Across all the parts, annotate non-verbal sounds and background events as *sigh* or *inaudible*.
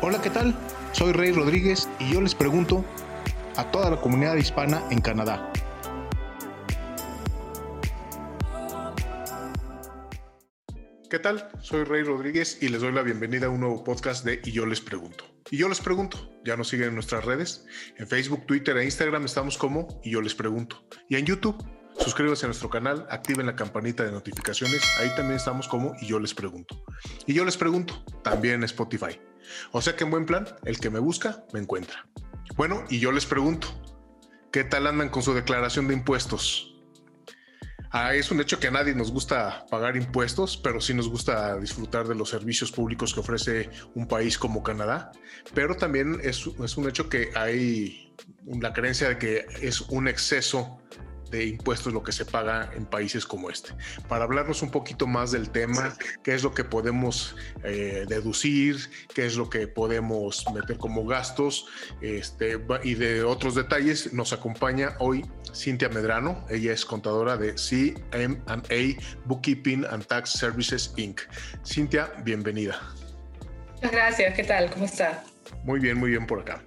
Hola, ¿qué tal? Soy Rey Rodríguez y yo les pregunto a toda la comunidad hispana en Canadá. ¿Qué tal? Soy Rey Rodríguez y les doy la bienvenida a un nuevo podcast de Y yo les pregunto. Y yo les pregunto, ya nos siguen en nuestras redes, en Facebook, Twitter e Instagram estamos como Y yo les pregunto. Y en YouTube, suscríbanse a nuestro canal, activen la campanita de notificaciones, ahí también estamos como Y yo les pregunto. Y yo les pregunto, también en Spotify. O sea que en buen plan, el que me busca, me encuentra. Bueno, y yo les pregunto, ¿qué tal andan con su declaración de impuestos? Ah, es un hecho que a nadie nos gusta pagar impuestos, pero sí nos gusta disfrutar de los servicios públicos que ofrece un país como Canadá. Pero también es, es un hecho que hay la creencia de que es un exceso de impuestos lo que se paga en países como este. Para hablarnos un poquito más del tema, qué es lo que podemos eh, deducir, qué es lo que podemos meter como gastos este, y de otros detalles, nos acompaña hoy Cintia Medrano. Ella es contadora de CMA Bookkeeping and Tax Services Inc. Cintia, bienvenida. Muchas gracias, ¿qué tal? ¿Cómo está? Muy bien, muy bien por acá.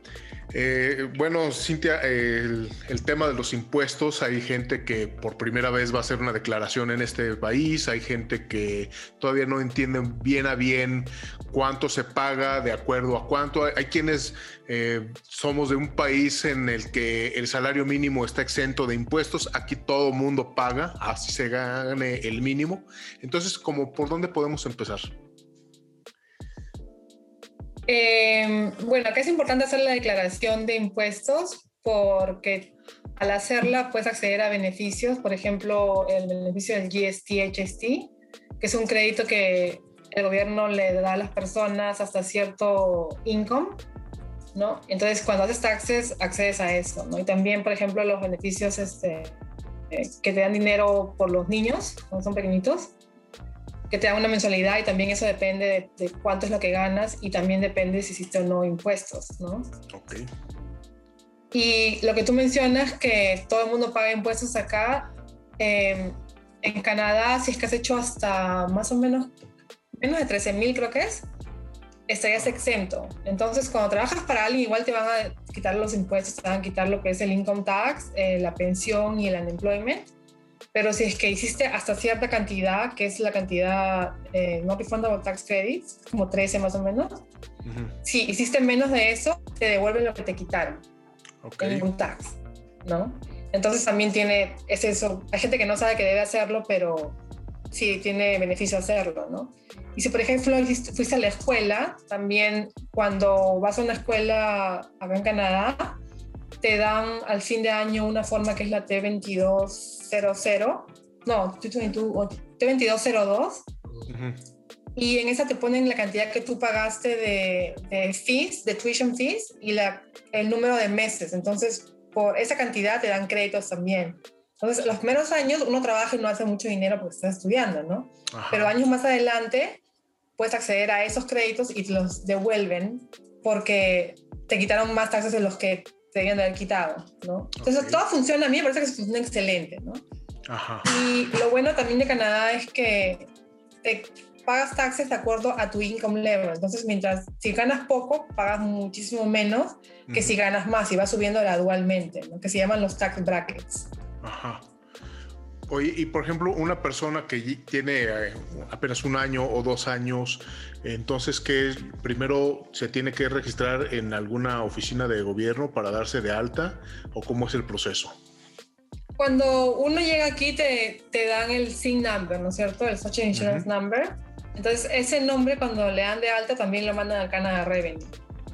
Eh, bueno, Cintia, el, tema de los impuestos, hay gente que por primera vez va a hacer una declaración en este país, hay gente que todavía no entiende bien a bien cuánto se paga, de acuerdo a cuánto. Hay, quienes eh, somos de un país en el que el salario mínimo está exento de impuestos, aquí todo mundo paga, así se gane el mínimo. Entonces, ¿cómo, ¿por dónde podemos empezar? Eh, bueno, acá es importante hacer la declaración de impuestos porque al hacerla puedes acceder a beneficios, por ejemplo, el beneficio del GST-HST, que es un crédito que el gobierno le da a las personas hasta cierto income, ¿no? Entonces, cuando haces taxes, accedes a eso, ¿no? Y también, por ejemplo, los beneficios este, eh, que te dan dinero por los niños, cuando son pequeñitos, que te dan una mensualidad y también eso depende de, cuánto es lo que ganas y también depende si hiciste o no impuestos, ¿no? Ok. Y lo que tú mencionas, que todo el mundo paga impuestos acá, em, en Canadá, si es que has hecho hasta más o menos, menos de 13 mil creo que es, estarías exento. Entonces, cuando trabajas para alguien, igual te van a quitar los impuestos, te van a quitar lo que es el income tax, eh, la pensión y el unemployment pero si es que hiciste hasta cierta cantidad, que es la cantidad eh, no refundable tax credits, como 13 más o menos, si hiciste menos de eso, te devuelven lo que te quitaron okay. en un tax, ¿no? Entonces también tiene, es eso, hay gente que no sabe que debe hacerlo, pero sí tiene beneficio hacerlo, ¿no? Y si por ejemplo fuiste a la escuela, también cuando vas a una escuela acá en Canadá, te dan al fin de año una forma que es la T2200, no, T2202. Y en esa te ponen la cantidad que tú pagaste de, de fees, de tuition fees y la, el número de meses. Entonces, por esa cantidad te dan créditos también. Entonces, los primeros años uno trabaja y no hace mucho dinero porque está estudiando, ¿no? Pero años más adelante puedes acceder a esos créditos y te los devuelven porque te quitaron más taxes de los que se debían de haber quitado, ¿no? Entonces todo funciona, a mí me parece que funciona excelente, ¿no? Ajá. Y lo bueno también de Canadá es que te pagas taxes de acuerdo a tu income level. Entonces, mientras si ganas poco, pagas muchísimo menos que si ganas más y va subiendo gradualmente, ¿no? que se llaman los tax brackets. Ajá. Oye, y por ejemplo, una persona que tiene eh, apenas un año o dos años, entonces, ¿qué primero se tiene que registrar en alguna oficina de gobierno para darse de alta o cómo es el proceso? Cuando uno llega aquí te, te dan el SIN number, ¿no es cierto? El Social Insurance Number. Entonces, ese nombre cuando le dan de alta también lo mandan al Canada Revenue.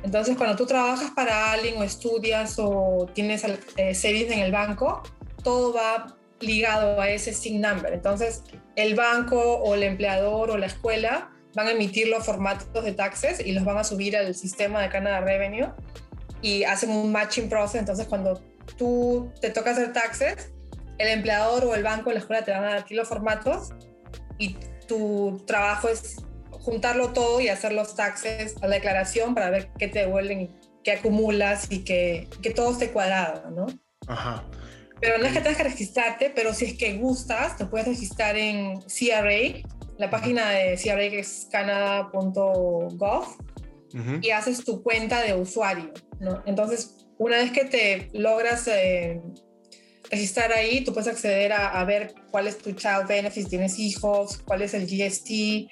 Entonces, cuando tú trabajas para alguien o estudias o tienes eh, series en el banco, todo va ligado a ese SIN number. Entonces, el banco o el empleador o la escuela van a emitir los formatos de taxes y los van a subir al sistema de Canada Revenue y hacen un matching process. Entonces, cuando tú te toca hacer taxes, el empleador o el banco o la escuela te van a dar los formatos y tu trabajo es juntarlo todo y hacer los taxes a la declaración para ver qué te devuelven qué acumulas y que, que todo esté cuadrado, ¿no? Ajá. Pero no es que tengas que registrarte, pero si es que gustas, te puedes registrar en CRA, la página de CRA que es canada.gov. y haces tu cuenta de usuario, ¿no? Entonces, una vez que te logras eh, registrar ahí, tú puedes acceder a, ver cuál es tu child benefit, si tienes hijos, cuál es el GST,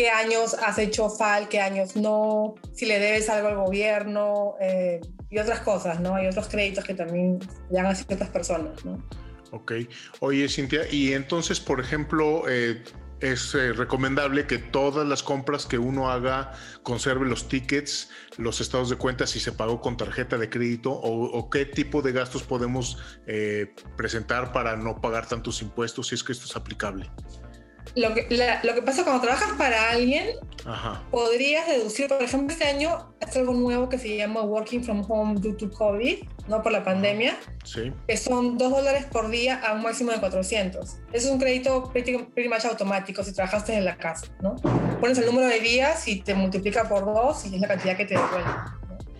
qué años has hecho FAL, qué años no, si le debes algo al gobierno eh, y otras cosas, ¿no? Hay otros créditos que también llegan a ciertas personas, ¿no? Ok. Oye, Cintia, y entonces, por ejemplo, eh, es eh, recomendable que todas las compras que uno haga conserve los tickets, los estados de cuenta si se pagó con tarjeta de crédito o, qué tipo de gastos podemos eh, presentar para no pagar tantos impuestos si es que esto es aplicable. Lo que, lo que pasa cuando trabajas para alguien, podrías deducir, por ejemplo, este año es algo nuevo que se llama Working from Home due to COVID, ¿no? Por la pandemia, sí. que son 2 dólares por día a un máximo de 400. Eso es un crédito pretty, much automático si trabajaste en la casa, ¿no? Pones el número de días y te multiplica por 2 y es la cantidad que te devuelve.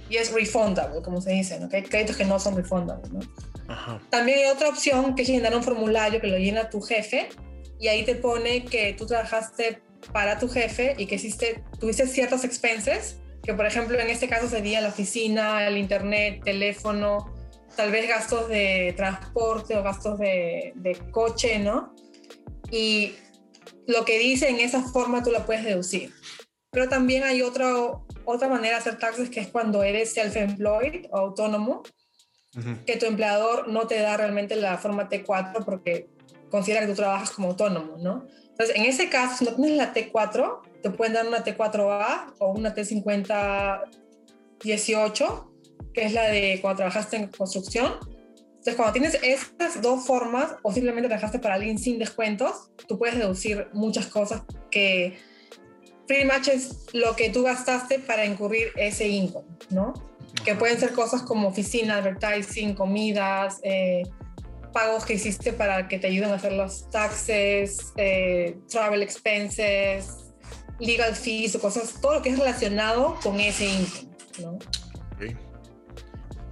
Y es refundable, como se dice, ¿no? Que hay créditos que no son refundables, ¿no? Ajá. También hay otra opción que es llenar un formulario que lo llena tu jefe y ahí te pone que tú trabajaste para tu jefe y que hiciste, tuviste ciertos expenses, que por ejemplo en este caso sería la oficina, el internet, teléfono, tal vez gastos de transporte o gastos de, de coche, ¿no? Y lo que dice en esa forma tú la puedes deducir. Pero también hay otra, otra manera de hacer taxes que es cuando eres self-employed o autónomo, que tu empleador no te da realmente la forma T4 porque considera que tú trabajas como autónomo, ¿no? Entonces, en ese caso, si no tienes la T4, te pueden dar una T4A o una T5018, que es la de cuando trabajaste en construcción. Entonces, cuando tienes estas dos formas, o simplemente trabajaste para alguien sin descuentos, tú puedes deducir muchas cosas que pretty much es lo que tú gastaste para incurrir ese income, ¿no? Que pueden ser cosas como oficina, advertising, comidas, eh, pagos que hiciste para que te ayuden a hacer los taxes, eh, travel expenses, legal fees o cosas, todo lo que es relacionado con ese income, ¿no?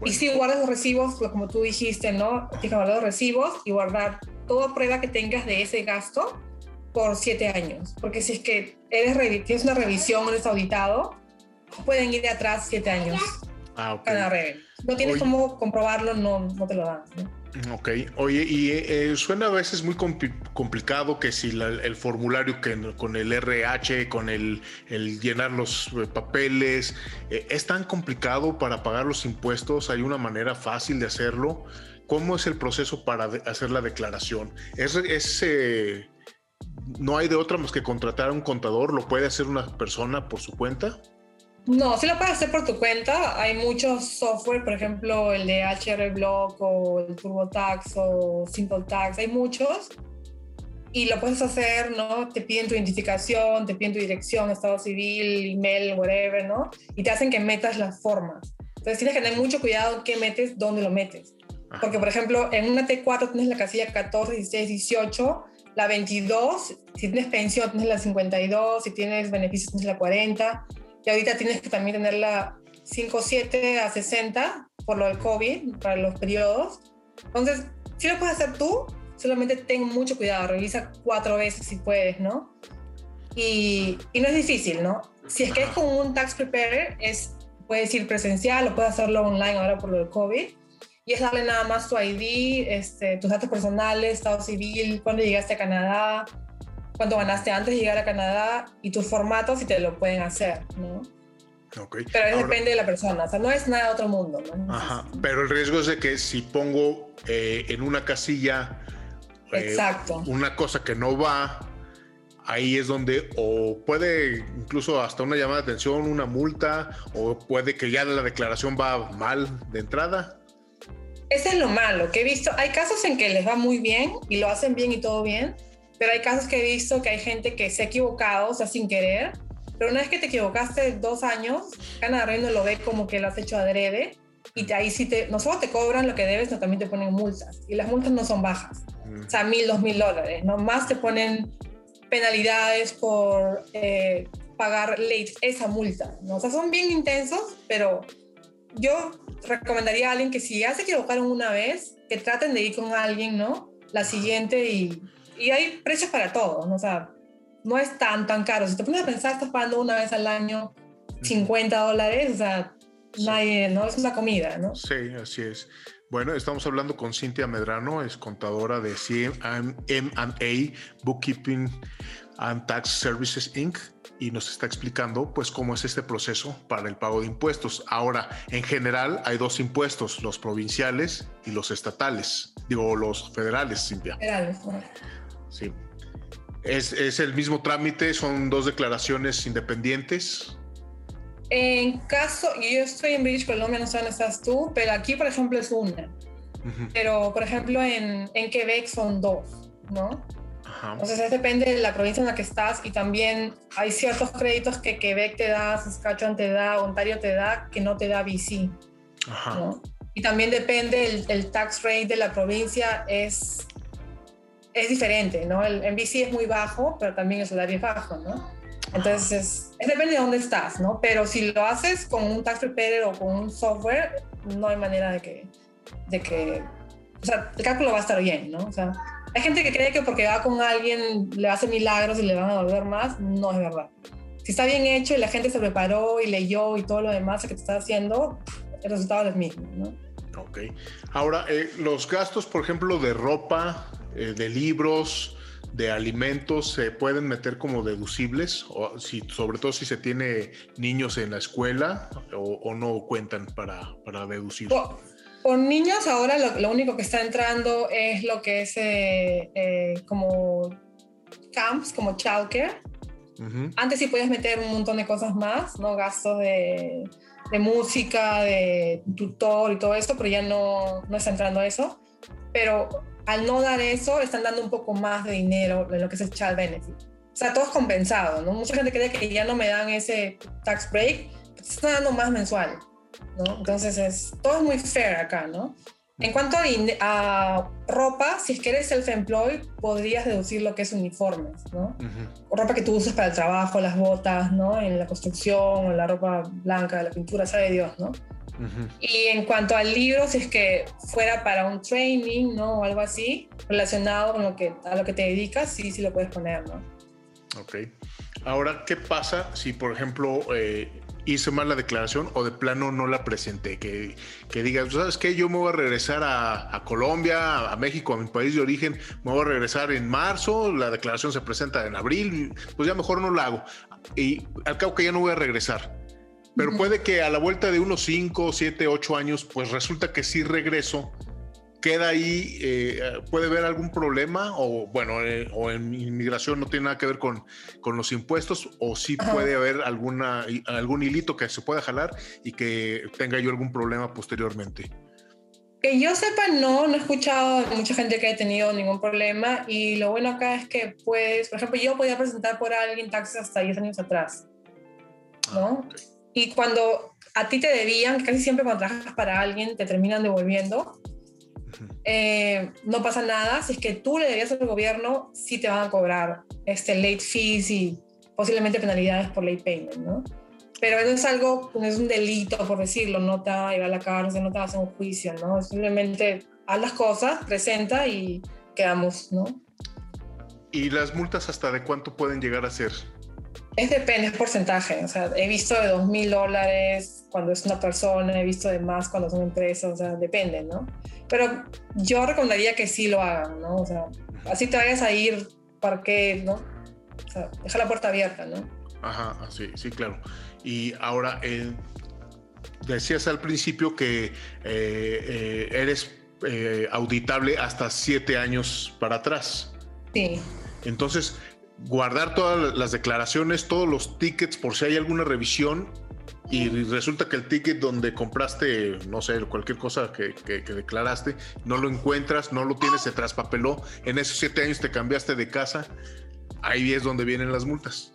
Y si guardas los recibos, pues, como tú dijiste, ¿no? Tienes que guardar los recibos y guardar toda prueba que tengas de ese gasto por siete años. Porque si es que eres tienes una revisión, eres auditado, pueden ir de atrás siete años. Ah, ok. No tienes cómo comprobarlo, no, no te lo dan. ¿no? Ok, oye, y eh, suena a veces muy complicado que si el formulario que, con el RH, con el, llenar los eh, papeles, eh, es tan complicado para pagar los impuestos, hay una manera fácil de hacerlo. ¿Cómo es el proceso para hacer la declaración? ¿Es, es no hay de otra más que contratar a un contador? ¿Lo puede hacer una persona por su cuenta? No, sí lo puedes hacer por tu cuenta. Hay muchos software, por ejemplo, el de HR Block o el TurboTax o Simple Tax, hay muchos. Y lo puedes hacer, ¿no? Te piden tu identificación, te piden tu dirección, estado civil, email, whatever, ¿no? Y te hacen que metas las formas. Entonces tienes que tener mucho cuidado qué metes, dónde lo metes. Porque, por ejemplo, en una T4 tienes la casilla 14, 16, 18, la 22, si tienes pensión tienes la 52, si tienes beneficios tienes la 40 y ahorita tienes que también tenerla 5-7 a 60 por lo del COVID, para los periodos. Entonces, si lo puedes hacer tú, solamente ten mucho cuidado, revisa cuatro veces si puedes, ¿no? Y, y no es difícil, ¿no? Si es que es con un tax preparer, es, puedes ir presencial o puedes hacerlo online ahora por lo del COVID. Y es darle nada más tu ID, este, tus datos personales, estado civil, cuándo llegaste a Canadá, cuánto ganaste antes de llegar a Canadá y tus formatos si te lo pueden hacer, ¿no? Okay. Pero eso depende de la persona, o sea, no es nada de otro mundo. ¿no? Ajá, pero el riesgo es de que si pongo eh, en una casilla eh, Exacto. una cosa que no va, ahí es donde o puede incluso hasta una llamada de atención, una multa, o puede que ya la declaración va mal de entrada. Ese es lo malo, que he visto, hay casos en que les va muy bien y lo hacen bien y todo bien, pero hay casos que he visto que hay gente que se ha equivocado, o sea, sin querer, pero una vez que te equivocaste dos años, Canadá Reino lo ve como que lo has hecho adrede y ahí sí te, no solo te cobran lo que debes, sino también te ponen multas. Y las multas no son bajas, mm. o sea, mil, dos mil dólares, ¿no? Más te ponen penalidades por eh, pagar late esa multa, ¿no? O sea, son bien intensos, pero yo recomendaría a alguien que si ya se equivocaron una vez, que traten de ir con alguien, ¿no? La siguiente y y hay precios para todo, ¿no? o sea, no es tan, tan caro. Si te pones a pensar, estás pagando una vez al año 50 dólares, o sea, nadie, ¿no? Es una comida, ¿no? Sí, así es. Bueno, estamos hablando con Cintia Medrano, es contadora de CMA Bookkeeping and Tax Services Inc. y nos está explicando pues cómo es este proceso para el pago de impuestos. Ahora, en general hay dos impuestos, los provinciales y los estatales, digo los federales, Cintia. Federales. Sí. Es, es el mismo trámite, son dos declaraciones independientes. En caso, yo estoy en British Columbia, no sé dónde estás tú, pero aquí, por ejemplo, es una. Pero, por ejemplo, en, en, Quebec son dos, ¿no? Ajá. Entonces, depende de la provincia en la que estás y también hay ciertos créditos que Quebec te da, Saskatchewan te da, Ontario te da, que no te da BC. Ajá. ¿no? Y también depende el, el, tax rate de la provincia, es, es diferente, ¿no? El, en BC es muy bajo, pero también el salario es bajo, ¿no? Entonces, es, depende de dónde estás, ¿no? Pero si lo haces con un tax preparer o con un software, no hay manera de que, de que, o sea, el cálculo va a estar bien, ¿no? O sea, hay gente que cree que porque va con alguien le hace milagros y le van a devolver más, no es verdad. Si está bien hecho y la gente se preparó y leyó y todo lo demás que te está haciendo, el resultado es el mismo, ¿no? Ok. Ahora, eh, los gastos, por ejemplo, de ropa, eh, de libros, de alimentos se pueden meter como deducibles, o si, sobre todo si se tiene niños en la escuela o, no cuentan para, para deducir. Por, niños ahora lo, único que está entrando es lo que es eh, eh, como camps, como childcare. Antes sí podías meter un montón de cosas más, ¿no? Gastos de, de música, de tutor y todo esto, pero ya no, no está entrando eso. Pero al no dar eso, están dando un poco más de dinero de lo que es el child benefit. O sea, todo es compensado, ¿no? Mucha gente cree que ya no me dan ese tax break, se está dando más mensual, ¿no? Entonces, es, todo es muy fair acá, ¿no? En cuanto a, ropa, si es que eres self-employed, podrías deducir lo que es uniformes, ¿no? o ropa que tú usas para el trabajo, las botas, ¿no? En la construcción, o la ropa blanca, la pintura, sabe Dios, ¿no? Y en cuanto al libro, si es que fuera para un training, ¿no? O algo así, relacionado con lo que, a lo que te dedicas, sí, sí lo puedes poner, ¿no? Ok. Ahora, ¿qué pasa si, por ejemplo, eh, hice mal la declaración o de plano no la presenté? Que, que digas, ¿sabes qué? Yo me voy a regresar a, a, Colombia, a México, a mi país de origen, me voy a regresar en marzo, la declaración se presenta en abril, pues ya mejor no la hago. Y al cabo que ya no voy a regresar pero puede que a la vuelta de unos 5, 7, 8 años, pues resulta que sí regreso, queda ahí, eh, puede haber algún problema o bueno, eh, o en inmigración no tiene nada que ver con, con los impuestos o sí puede haber alguna, algún hilito que se pueda jalar y que tenga yo algún problema posteriormente. Que yo sepa, no, no he escuchado mucha gente que haya tenido ningún problema y lo bueno acá es que pues, por ejemplo, yo podía presentar por alguien taxes hasta 10 años atrás, ¿no? Ah, y cuando a ti te debían, casi siempre cuando trabajas para alguien te terminan devolviendo, eh, no pasa nada. Si es que tú le debías al gobierno, sí te van a cobrar este late fees y posiblemente penalidades por late payment, ¿no? Pero eso es algo, no es un delito, por decirlo, no te va a ir a la cárcel, no te va a hacer un juicio, ¿no? Simplemente haz las cosas, presenta y quedamos, ¿no? ¿Y las multas hasta de cuánto pueden llegar a ser? Es depende, es porcentaje. O sea, he visto de dos mil dólares cuando es una persona, he visto de más cuando son empresas, o sea, depende, ¿no? Pero yo recomendaría que sí lo hagan, ¿no? O sea, así te vayas a ir, ¿para qué, no? O sea, deja la puerta abierta, ¿no? Ajá, sí, sí, claro. Y ahora, eh, decías al principio que eh, eh, eres auditable hasta siete años para atrás. Sí. Entonces, guardar todas las declaraciones, todos los tickets por si hay alguna revisión y resulta que el ticket donde compraste, no sé, cualquier cosa que, declaraste, no lo encuentras, no lo tienes, se traspapeló, en esos siete años te cambiaste de casa, ahí es donde vienen las multas.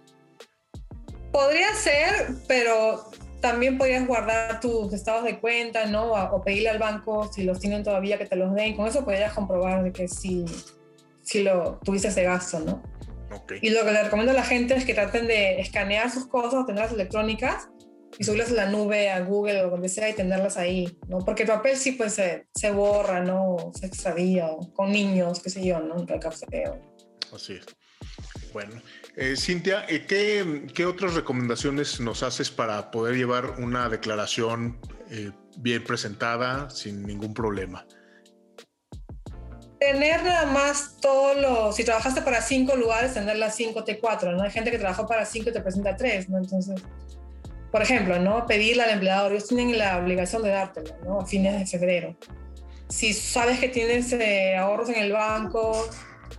Podría ser, pero también podrías guardar tus estados de cuenta, ¿no? O pedirle al banco si los tienen todavía que te los den. Con eso podrías comprobar que sí, sí lo tuviste ese gasto, ¿no? Y lo que le recomiendo a la gente es que traten de escanear sus cosas, tenerlas electrónicas y subirlas a la nube, a Google o donde sea y tenerlas ahí, ¿no? Porque el papel sí pues se, se borra, ¿no? Se extravía, con niños, qué sé yo, ¿no? El café. Así es. Bueno, Eh, Cintia, eh, ¿qué, ¿qué, otras recomendaciones nos haces para poder llevar una declaración eh, bien presentada sin ningún problema? Tener nada más todos los, si trabajaste para cinco lugares, tener las cinco T4, ¿no? Hay gente que trabajó para cinco y te presenta tres, ¿no? Entonces, por ejemplo, ¿no? Pedirle al empleador, ellos tienen la obligación de dártelo, ¿no? A fines de febrero. Si sabes que tienes ahorros en el banco,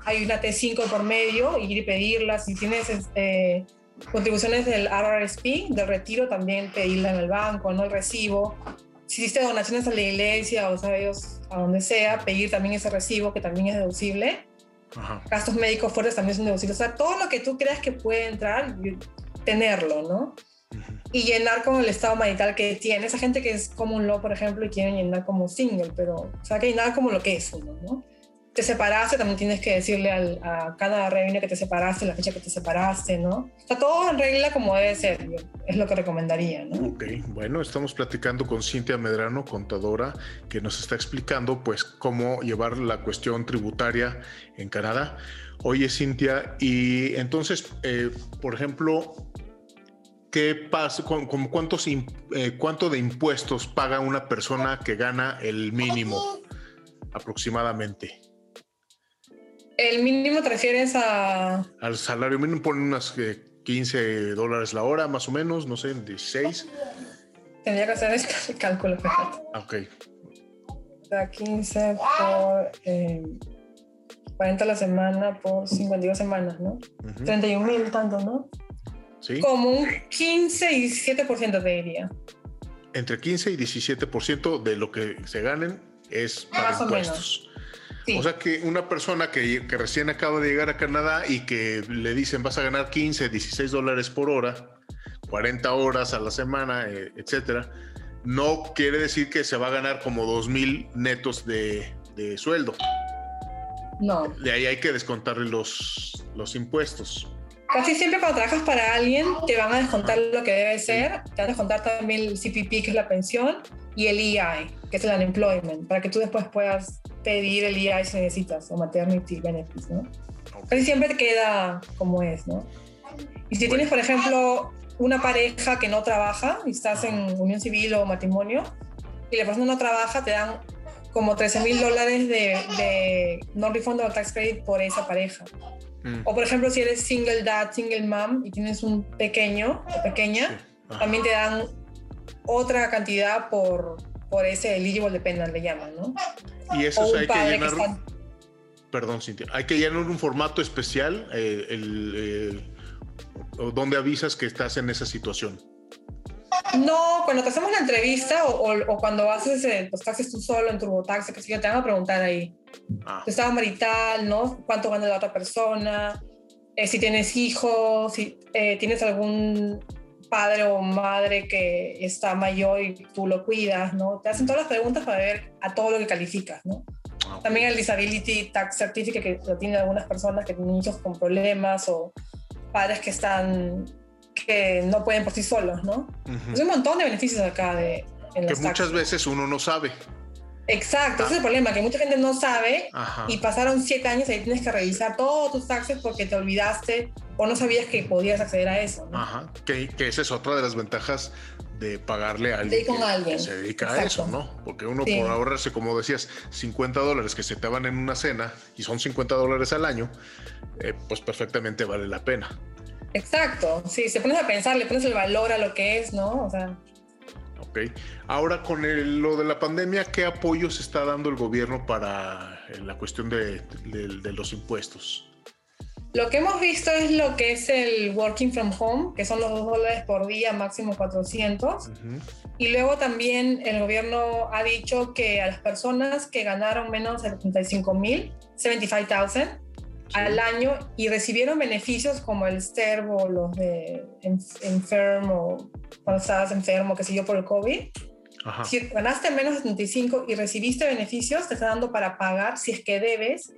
hay una T5 por medio, ir y pedirla. Si tienes este, contribuciones del RRSP, del retiro, también pedirla en el banco, no el recibo. Si hiciste donaciones a la iglesia o sabes, a donde sea, pedir también ese recibo que también es deducible. Gastos médicos fuertes también son deducibles. O sea, todo lo que tú creas que puede entrar, tenerlo, ¿no? Y llenar con el estado marital que tiene. Esa gente que es como un lo, por ejemplo, y quieren llenar como single, pero, o sea, que llenar como lo que es uno, ¿no? Te separaste, también tienes que decirle a cada reunión que te separaste, la fecha que te separaste, ¿no? Está todo en regla como debe ser, es lo que recomendaría, ¿no? Ok, bueno, estamos platicando con Cintia Medrano, contadora, que nos está explicando pues cómo llevar la cuestión tributaria en Canadá. Oye, Cintia, y entonces, eh, por ejemplo, ¿qué pasa, con, cuántos, eh, cuánto de impuestos paga una persona que gana el mínimo aproximadamente? ¿El mínimo te refieres a...? Al salario mínimo ponen unas 15 eh, dólares la hora, más o menos, no sé, 16. Tendría que hacer este *laughs* cálculo, fíjate. Ok. O sea, 15 por... 40 a la semana por 52 semanas, ¿no? 31 mil tanto, ¿no? Sí. Como un 15 y 17% te diría. Entre 15 y 17% de lo que se ganen es para Más impuestos. O sea que una persona que, recién acaba de llegar a Canadá y que le dicen vas a ganar 15, 16 dólares por hora, 40 horas a la semana, eh, etcétera, no quiere decir que se va a ganar como 2 mil netos de, sueldo. No. De ahí hay que descontarle los, los impuestos. Casi siempre cuando trabajas para alguien te van a descontar lo que debe ser, te van a descontar también el CPP, que es la pensión, y el EI, que es el unemployment, para que tú después puedas pedir el EI si necesitas, o maternity benefits, ¿no? Casi siempre te queda como es, ¿no? Y si tienes, por ejemplo, una pareja que no trabaja y estás en unión civil o matrimonio y la persona no trabaja, te dan como 13 mil dólares de, de non-refundable tax credit por esa pareja. Mm. O por ejemplo, si eres single dad, single mom y tienes un pequeño o pequeña, también te dan otra cantidad por, por ese eligible dependent, le llaman, ¿no? Y eso hay que llenar. Perdón, Cintia. Hay que llenar un formato especial eh, el, donde avisas que estás en esa situación. No, cuando te hacemos la entrevista o, cuando haces los taxis tú solo en TurboTax, que te van a preguntar ahí. Ah. Tu estado marital, ¿no? ¿Cuánto gana la otra persona? Eh, si tienes hijos, si eh, tienes algún padre o madre que está mayor y tú lo cuidas, ¿no? Te hacen todas las preguntas para ver a todo lo que calificas, ¿no? Ah, También el Disability Tax Certificate que lo tienen algunas personas que tienen hijos con problemas o padres que están que no pueden por sí solos, ¿no? Es un montón de beneficios acá de en que muchas veces uno no sabe. Exacto, ese es el problema, que mucha gente no sabe y pasaron siete años y tienes que revisar todos tus taxes porque te olvidaste o no sabías que podías acceder a eso. Ajá, que, esa es otra de las ventajas de pagarle a alguien, que, se dedica a eso, ¿no? Porque uno por ahorrarse, como decías, 50 dólares que se te van en una cena y son 50 dólares al año, eh, pues perfectamente vale la pena. Exacto, sí, se pones a pensar, le pones el valor a lo que es, ¿no? O sea, Ahora con lo de la pandemia, ¿qué apoyo se está dando el gobierno para eh, la cuestión de, los impuestos? Lo que hemos visto es lo que es el working from home, que son los dos dólares por día, máximo 400. Y luego también el gobierno ha dicho que a las personas que ganaron menos de 75 mil, 75,000 al año y recibieron beneficios como el STERB o los de enfermo, cuando estabas enfermo, que sé yo, por el COVID. Si ganaste menos de 75 y recibiste beneficios, te está dando para pagar, si es que debes,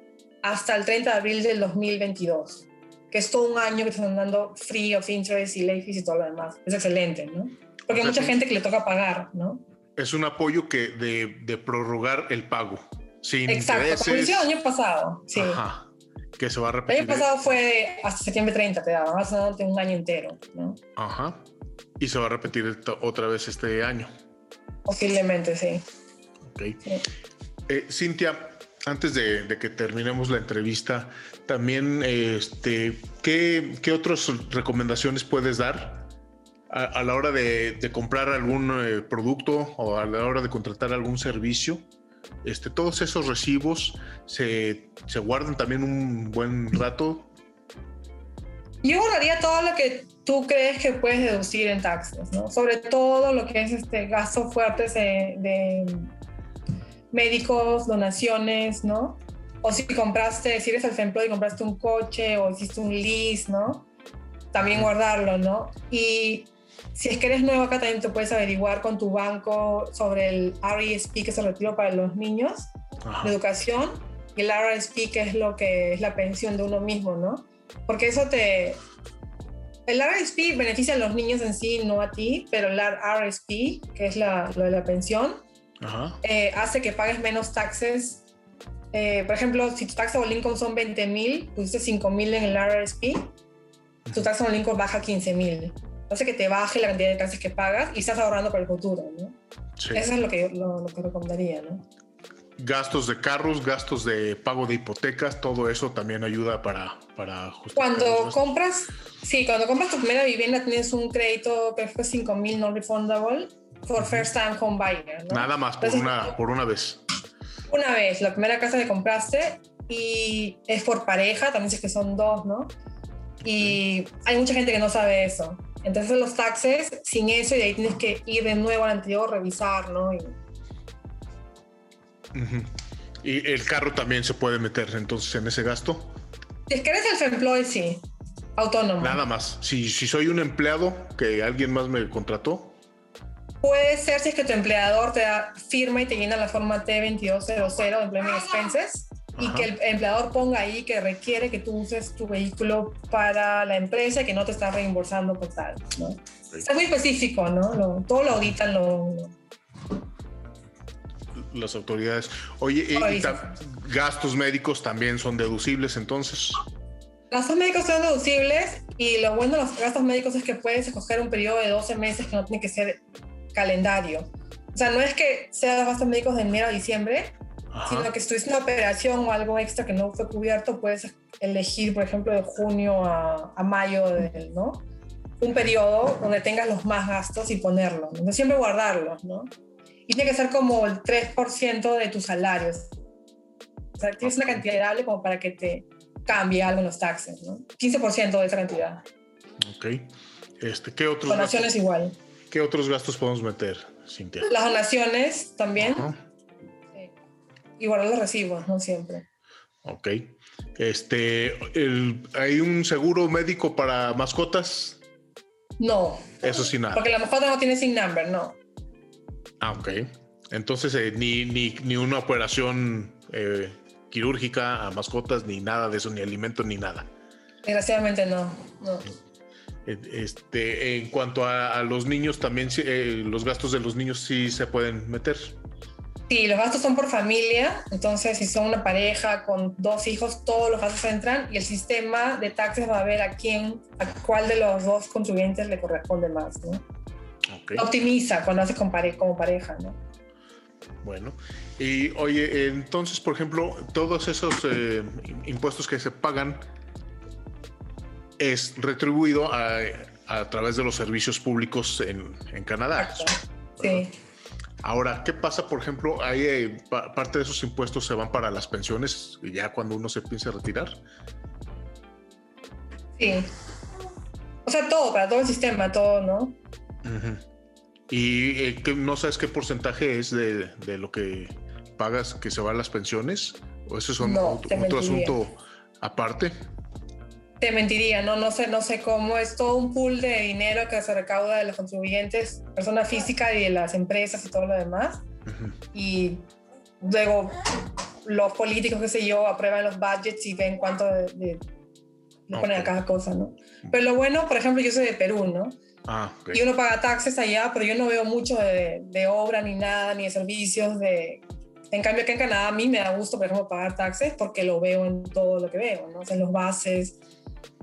hasta el 30 de abril del 2022, que es todo un año que están dando free of interest y late fees y todo lo demás. Es excelente, ¿no? Porque hay mucha gente que le toca pagar, ¿no? Es un apoyo que de, de prorrogar el pago. Sin Exacto, intereses. como el año pasado, sí. Ajá que se va a repetir. El año pasado fue hasta septiembre 30, te daba, más o un año entero, ¿no? Ajá. Y se va a repetir otra vez este año. Posiblemente, sí. Ok. Eh, Cintia, antes de, que terminemos la entrevista, también, este, ¿qué, qué otras recomendaciones puedes dar a, la hora de, comprar algún eh, producto o a la hora de contratar algún servicio? Este, todos esos recibos se, se guardan también un buen rato. Yo guardaría todo lo que tú crees que puedes deducir en taxes, ¿no? Sobre todo lo que es este gastos fuertes de médicos, donaciones, ¿no? O si compraste, si eres self-employed y compraste un coche o hiciste un lease, ¿no? También guardarlo, ¿no? Y si es que eres nuevo acá, también te puedes averiguar con tu banco sobre el RESP, que es el retiro para los niños de educación, y el RSP, que es lo que es la pensión de uno mismo, ¿no? Porque eso te... El RSP beneficia a los niños en sí, no a ti, pero el RSP, que es la, lo de la pensión, eh, hace que pagues menos taxes. Eh, por ejemplo, si tu taxa o income son 20 mil, pusiste 5 mil en el RSP, tu taxa o income baja 15 mil. Hace que te baje la cantidad de taxes que pagas y estás ahorrando para el futuro. ¿no? Eso es lo que, lo, que recomendaría. ¿no? gastos de carros, gastos de pago de hipotecas, todo eso también ayuda para, para Cuando compras, sí, cuando compras tu primera vivienda tienes un crédito que fue 5 mil no refundable for first time home buyer. ¿no? Nada más, por, una, por una vez. Una vez, la primera casa que compraste y es por pareja, también sé que son dos, ¿no? Y hay mucha gente que no sabe eso. Entonces los taxes, sin eso, y ahí tienes que ir de nuevo al anterior, revisar, ¿no? Y, y el carro también se puede meter entonces en ese gasto. Si es que eres self-employed, sí. Autónomo. Nada más. Si, si soy un empleado que alguien más me contrató, Puede ser si es que tu empleador te da firma y te llena la forma T2200 de Employment Expenses y que el empleador ponga ahí que requiere que tú uses tu vehículo para la empresa y que no te está reembolsando por tal. ¿no? Es muy específico, ¿no? todo lo auditan las autoridades. Oye, y, gastos médicos también son deducibles entonces. Gastos médicos son deducibles y lo bueno de los gastos médicos es que puedes escoger un periodo de 12 meses que no tiene que ser calendario. O sea, no es que sea gastos médicos de enero a diciembre, sino que si tuviste una operación o algo extra que no fue cubierto, puedes elegir, por ejemplo, de junio a, a mayo, del, ¿no? Un periodo donde tengas los más gastos y ponerlos. ¿no? Siempre guardarlos, ¿no? Y tiene que ser como el 3% de tus salarios. O sea, tienes una cantidad variable como para que te cambie algo en los taxes, ¿no? 15% de esa cantidad. Ok. Este, ¿Qué otros Donaciones igual. ¿Qué otros gastos podemos meter, Cintia? Las donaciones también. Y guardar los recibos, no siempre. Ok. Este, ¿Hay un seguro médico para mascotas? No. Eso sí, nada. Porque la mascota no tiene sin number, no. Ah, ok. Entonces, eh, ni, ni, ni, una operación eh, quirúrgica a mascotas, ni nada de eso, ni alimento, ni nada. Desgraciadamente no. no. Este, en cuanto a, los niños, también eh, los gastos de los niños sí se pueden meter. Sí, los gastos son por familia, entonces si son una pareja con dos hijos, todos los gastos entran y el sistema de taxes va a ver a quién, a cuál de los dos contribuyentes le corresponde más, ¿no? Optimiza cuando hace como pareja, ¿no? Bueno, y oye, entonces, por ejemplo, todos esos eh, impuestos que se pagan, es retribuido a, a través de los servicios públicos en, en Canadá. Sí. Ahora, ¿qué pasa, por ejemplo? Hay eh, parte de esos impuestos se van para las pensiones ya cuando uno se piensa retirar. Sí. O sea, todo, para todo el sistema, todo, ¿no? ¿Y eh, no sabes qué porcentaje es de, de, lo que pagas que se va a las pensiones? ¿O eso es otro asunto aparte? Te mentiría, no, no sé, no sé cómo es todo un pool de dinero que se recauda de los contribuyentes, persona física y de las empresas y todo lo demás. Y luego los políticos, qué sé yo, aprueban los budgets y ven cuánto le ponen a cada cosa, ¿no? Pero lo bueno, por ejemplo, yo soy de Perú, ¿no? Ah, Y uno paga taxes allá, pero yo no veo mucho de, de obra ni nada, ni de servicios de En cambio, aquí en Canadá a mí me da gusto, por ejemplo, pagar taxes porque lo veo en todo lo que veo, ¿no? O sea, en los bases,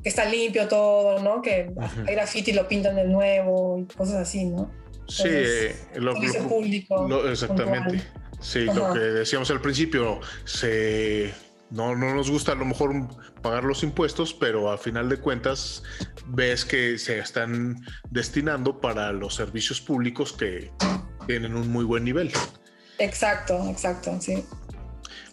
que está limpio todo, ¿no? Que hay graffiti y lo pintan de nuevo y cosas así, ¿no? Sí, eh, lo, público. exactamente. Sí, lo que decíamos al principio, se, no, no nos gusta a lo mejor pagar los impuestos, pero a final de cuentas ves que se están destinando para los servicios públicos que tienen un muy buen nivel. Exacto, exacto, sí.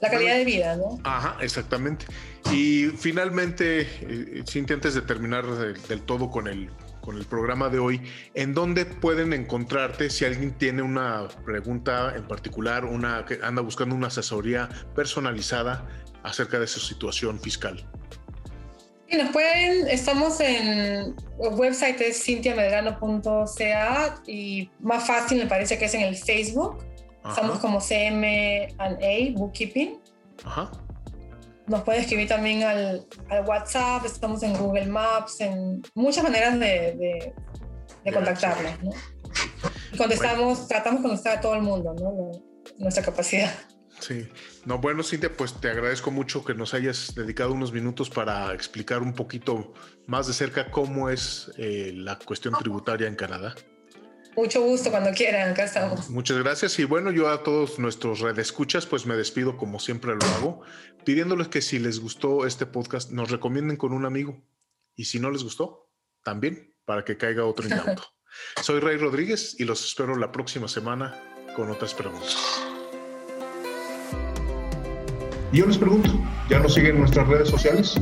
La calidad de vida, ¿no? Ajá, exactamente. Y finalmente, eh, Cintia, antes de terminar del, todo con el, con el programa de hoy, ¿en dónde pueden encontrarte si alguien tiene una pregunta en particular, una que anda buscando una asesoría personalizada acerca de su situación fiscal? Y nos pueden, estamos en el website es cintiamedrano.ca y más fácil me parece que es en el Facebook. Estamos como CMA Bookkeeping. Ajá. Nos pueden escribir también al, al, WhatsApp, estamos en Google Maps, en muchas maneras de, de, contactarnos. ¿no? contestamos, tratamos de contestar a todo el mundo, ¿no? nuestra capacidad. Sí, no, bueno, Cintia, pues te agradezco mucho que nos hayas dedicado unos minutos para explicar un poquito más de cerca cómo es eh, la cuestión tributaria en Canadá. Mucho gusto cuando quieran, acá estamos. Muchas gracias y bueno, yo a todos nuestros redescuchas pues me despido como siempre lo hago, pidiéndoles que si les gustó este podcast nos recomienden con un amigo y si no les gustó, también para que caiga otro incauto. *laughs* Soy Rey Rodríguez y los espero la próxima semana con otras preguntas. Y yo les pregunto, ¿ya nos siguen en nuestras redes sociales?